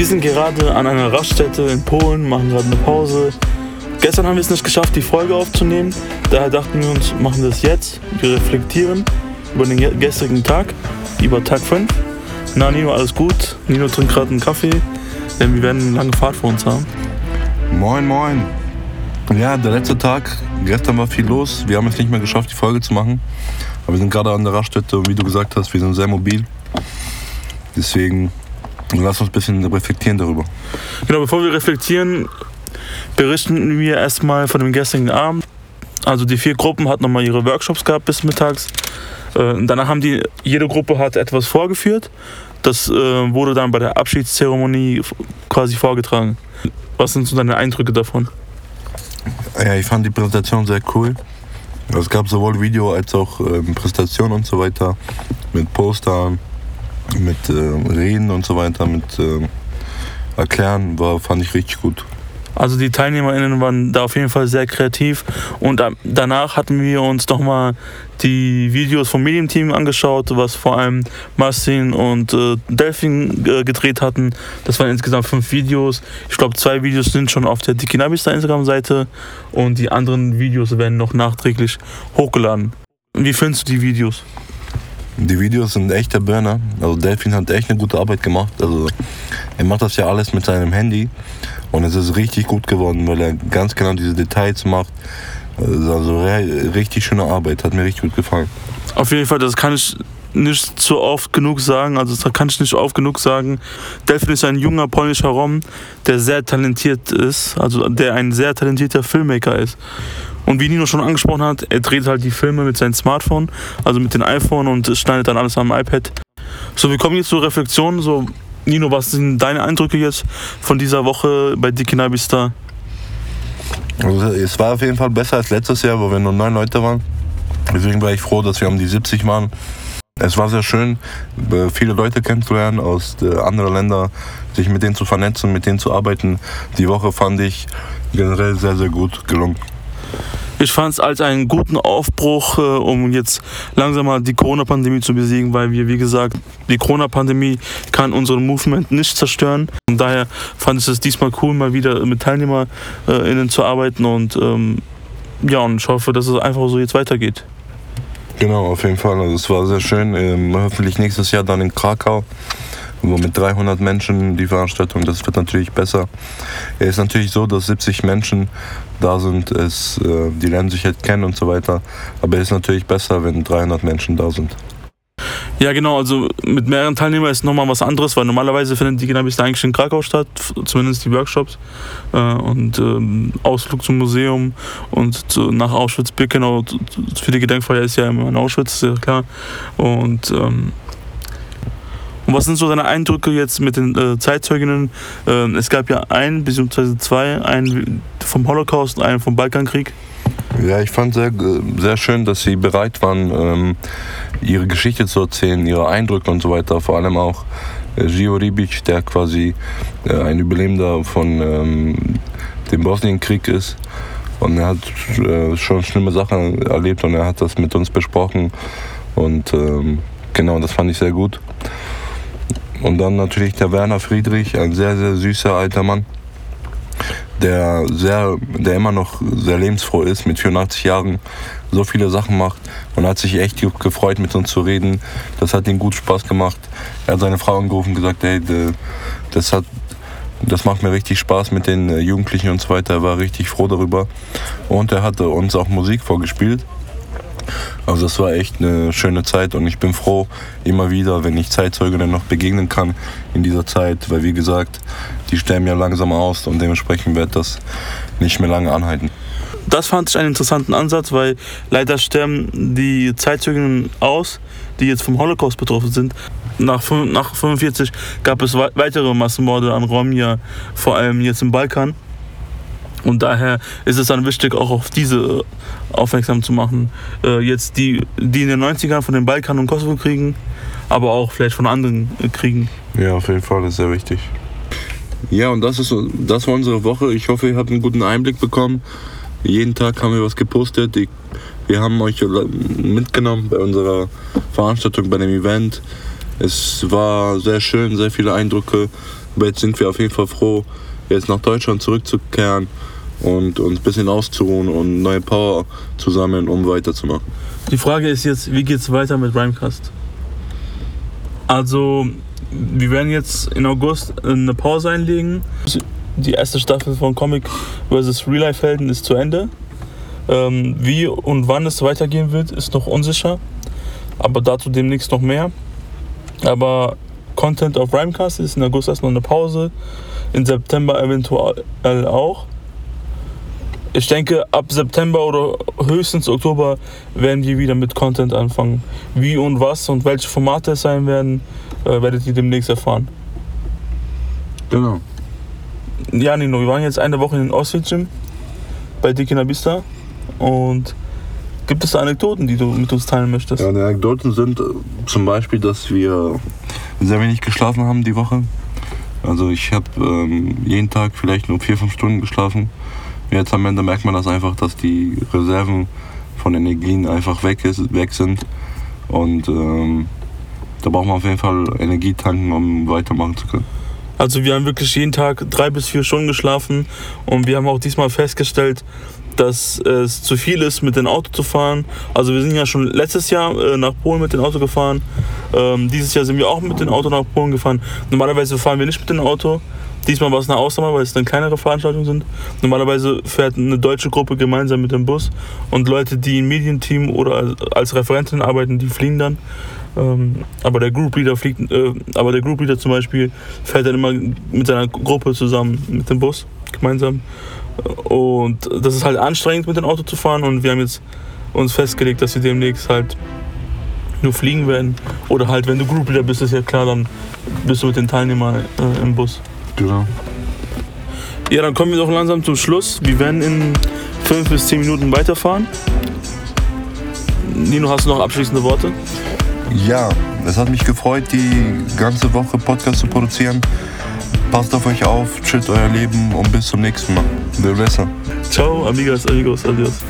Wir sind gerade an einer Raststätte in Polen, machen gerade eine Pause. Gestern haben wir es nicht geschafft, die Folge aufzunehmen. Daher dachten wir uns, machen das jetzt. Wir reflektieren über den gestrigen Tag, über Tag 5. Na, Nino, alles gut? Nino trinkt gerade einen Kaffee, denn wir werden eine lange Fahrt vor uns haben. Moin, moin. Ja, der letzte Tag, gestern war viel los. Wir haben es nicht mehr geschafft, die Folge zu machen. Aber wir sind gerade an der Raststätte und wie du gesagt hast, wir sind sehr mobil. Deswegen lass uns ein bisschen reflektieren darüber. Genau, bevor wir reflektieren, berichten wir erstmal von dem gestrigen Abend. Also die vier Gruppen hatten nochmal ihre Workshops gehabt bis mittags. Äh, danach haben die, jede Gruppe hat etwas vorgeführt. Das äh, wurde dann bei der Abschiedszeremonie quasi vorgetragen. Was sind so deine Eindrücke davon? Ja, ich fand die Präsentation sehr cool. Es gab sowohl Video als auch ähm, Präsentation und so weiter mit Postern, mit äh, Reden und so weiter, mit äh, Erklären, war, fand ich richtig gut. Also die TeilnehmerInnen waren da auf jeden Fall sehr kreativ und danach hatten wir uns nochmal die Videos vom Medienteam angeschaut, was vor allem Marcin und äh, Delphin äh, gedreht hatten. Das waren insgesamt fünf Videos. Ich glaube, zwei Videos sind schon auf der Dikinabista Instagram-Seite und die anderen Videos werden noch nachträglich hochgeladen. Wie findest du die Videos? Die Videos sind echt der Burner. Also Delphin hat echt eine gute Arbeit gemacht. Also er macht das ja alles mit seinem Handy und es ist richtig gut geworden, weil er ganz genau diese Details macht. Also richtig schöne Arbeit, hat mir richtig gut gefallen. Auf jeden Fall, das kann ich nicht zu oft genug sagen, also das kann ich nicht oft genug sagen. Delphin ist ein junger polnischer Rom, der sehr talentiert ist, also der ein sehr talentierter Filmmaker ist. Und wie Nino schon angesprochen hat, er dreht halt die Filme mit seinem Smartphone, also mit dem iPhone und schneidet dann alles am iPad. So, wir kommen jetzt zur Reflexion. So, Nino, was sind deine Eindrücke jetzt von dieser Woche bei Dicky Nabista? Also, es war auf jeden Fall besser als letztes Jahr, wo wir nur neun Leute waren. Deswegen war ich froh, dass wir um die 70 waren. Es war sehr schön, äh, viele Leute kennenzulernen aus äh, anderen Ländern, sich mit denen zu vernetzen, mit denen zu arbeiten. Die Woche fand ich generell sehr, sehr gut gelungen. Ich fand es als einen guten Aufbruch, äh, um jetzt langsam mal die Corona-Pandemie zu besiegen, weil wir, wie gesagt, die Corona-Pandemie kann unseren Movement nicht zerstören. Und daher fand ich es diesmal cool, mal wieder mit TeilnehmerInnen zu arbeiten und ähm, ja, und ich hoffe, dass es einfach so jetzt weitergeht. Genau, auf jeden Fall. Also es war sehr schön. Ähm, hoffentlich nächstes Jahr dann in Krakau nur mit 300 Menschen die Veranstaltung, das wird natürlich besser. Es ist natürlich so, dass 70 Menschen da sind, es, äh, die lernen sich halt kennen und so weiter. Aber es ist natürlich besser, wenn 300 Menschen da sind. Ja, genau, also mit mehreren Teilnehmern ist nochmal was anderes, weil normalerweise findet die Cannabis eigentlich in Krakau statt, zumindest die Workshops. Äh, und ähm, Ausflug zum Museum und zu, nach Auschwitz-Birkenau für die Gedenkfeier ist ja immer in Auschwitz, ist ja klar. Und ähm, und was sind so deine Eindrücke jetzt mit den äh, Zeitzeuginnen? Ähm, es gab ja einen bzw. zwei, einen vom Holocaust und einen vom Balkankrieg. Ja, ich fand sehr, sehr schön, dass sie bereit waren, ähm, ihre Geschichte zu erzählen, ihre Eindrücke und so weiter. Vor allem auch äh, Gio Ribic, der quasi äh, ein Überlebender von ähm, dem Bosnienkrieg ist. Und er hat äh, schon schlimme Sachen erlebt und er hat das mit uns besprochen. Und ähm, genau, das fand ich sehr gut. Und dann natürlich der Werner Friedrich, ein sehr, sehr süßer alter Mann, der, sehr, der immer noch sehr lebensfroh ist, mit 84 Jahren so viele Sachen macht und hat sich echt gefreut, mit uns zu reden. Das hat ihm gut Spaß gemacht. Er hat seine Frau angerufen und gesagt, hey, das hat das macht mir richtig Spaß mit den Jugendlichen und so weiter. Er war richtig froh darüber. Und er hatte uns auch Musik vorgespielt. Also das war echt eine schöne Zeit und ich bin froh immer wieder, wenn ich Zeitzeuginnen noch begegnen kann in dieser Zeit, weil wie gesagt, die sterben ja langsam aus und dementsprechend wird das nicht mehr lange anhalten. Das fand ich einen interessanten Ansatz, weil leider sterben die Zeitzeuginnen aus, die jetzt vom Holocaust betroffen sind. Nach, nach 45 gab es weitere Massenmorde an Romja, vor allem jetzt im Balkan. Und daher ist es dann wichtig, auch auf diese äh, aufmerksam zu machen. Äh, jetzt die, die in den 90ern von den Balkan und Kosovo kriegen, aber auch vielleicht von anderen äh, Kriegen. Ja, auf jeden Fall, das ist sehr wichtig. Ja, und das, ist, das war unsere Woche. Ich hoffe, ihr habt einen guten Einblick bekommen. Jeden Tag haben wir was gepostet. Wir haben euch mitgenommen bei unserer Veranstaltung, bei dem Event. Es war sehr schön, sehr viele Eindrücke Aber jetzt sind wir auf jeden Fall froh, jetzt nach Deutschland zurückzukehren und uns ein bisschen auszuruhen und neue Power zu sammeln, um weiterzumachen. Die Frage ist jetzt, wie geht es weiter mit Rhymecast? Also, wir werden jetzt in August eine Pause einlegen. Die erste Staffel von Comic vs. Real Life Helden ist zu Ende. Ähm, wie und wann es weitergehen wird, ist noch unsicher. Aber dazu demnächst noch mehr. Aber Content auf Rhymecast ist in August erst noch eine Pause. In September eventuell auch. Ich denke, ab September oder höchstens Oktober werden wir wieder mit Content anfangen. Wie und was und welche Formate es sein werden, äh, werdet ihr demnächst erfahren. Genau. Ja, Nino, wir waren jetzt eine Woche in den Oswald Gym bei Dikina Bista und gibt es Anekdoten, die du mit uns teilen möchtest? Ja, die Anekdoten sind äh, zum Beispiel, dass wir sehr wenig geschlafen haben die Woche. Also ich habe ähm, jeden Tag vielleicht nur vier, fünf Stunden geschlafen. Jetzt am Ende merkt man das einfach, dass die Reserven von Energien einfach weg, ist, weg sind. Und ähm, da braucht man auf jeden Fall Energie tanken, um weitermachen zu können. Also wir haben wirklich jeden Tag drei bis vier Stunden geschlafen und wir haben auch diesmal festgestellt, dass es zu viel ist, mit dem Auto zu fahren. Also wir sind ja schon letztes Jahr äh, nach Polen mit dem Auto gefahren. Ähm, dieses Jahr sind wir auch mit dem Auto nach Polen gefahren. Normalerweise fahren wir nicht mit dem Auto. Diesmal war es eine Ausnahme, weil es dann kleinere Veranstaltungen sind. Normalerweise fährt eine deutsche Gruppe gemeinsam mit dem Bus und Leute, die im Medienteam oder als Referentin arbeiten, die fliegen dann. Ähm, aber der Group fliegt, äh, aber der Group Leader zum Beispiel fährt dann immer mit seiner Gruppe zusammen mit dem Bus gemeinsam. Und das ist halt anstrengend mit dem Auto zu fahren und wir haben jetzt uns festgelegt, dass wir demnächst halt nur fliegen werden. Oder halt, wenn du Group Leader bist, ist ja klar, dann bist du mit den Teilnehmern äh, im Bus. Genau. Ja, dann kommen wir doch langsam zum Schluss. Wir werden in fünf bis zehn Minuten weiterfahren. Nino, hast du noch abschließende Worte? Ja, es hat mich gefreut, die ganze Woche Podcast zu produzieren. Passt auf euch auf, chillt euer Leben und bis zum nächsten Mal. Silvester. Ciao, amigas, amigos, adios.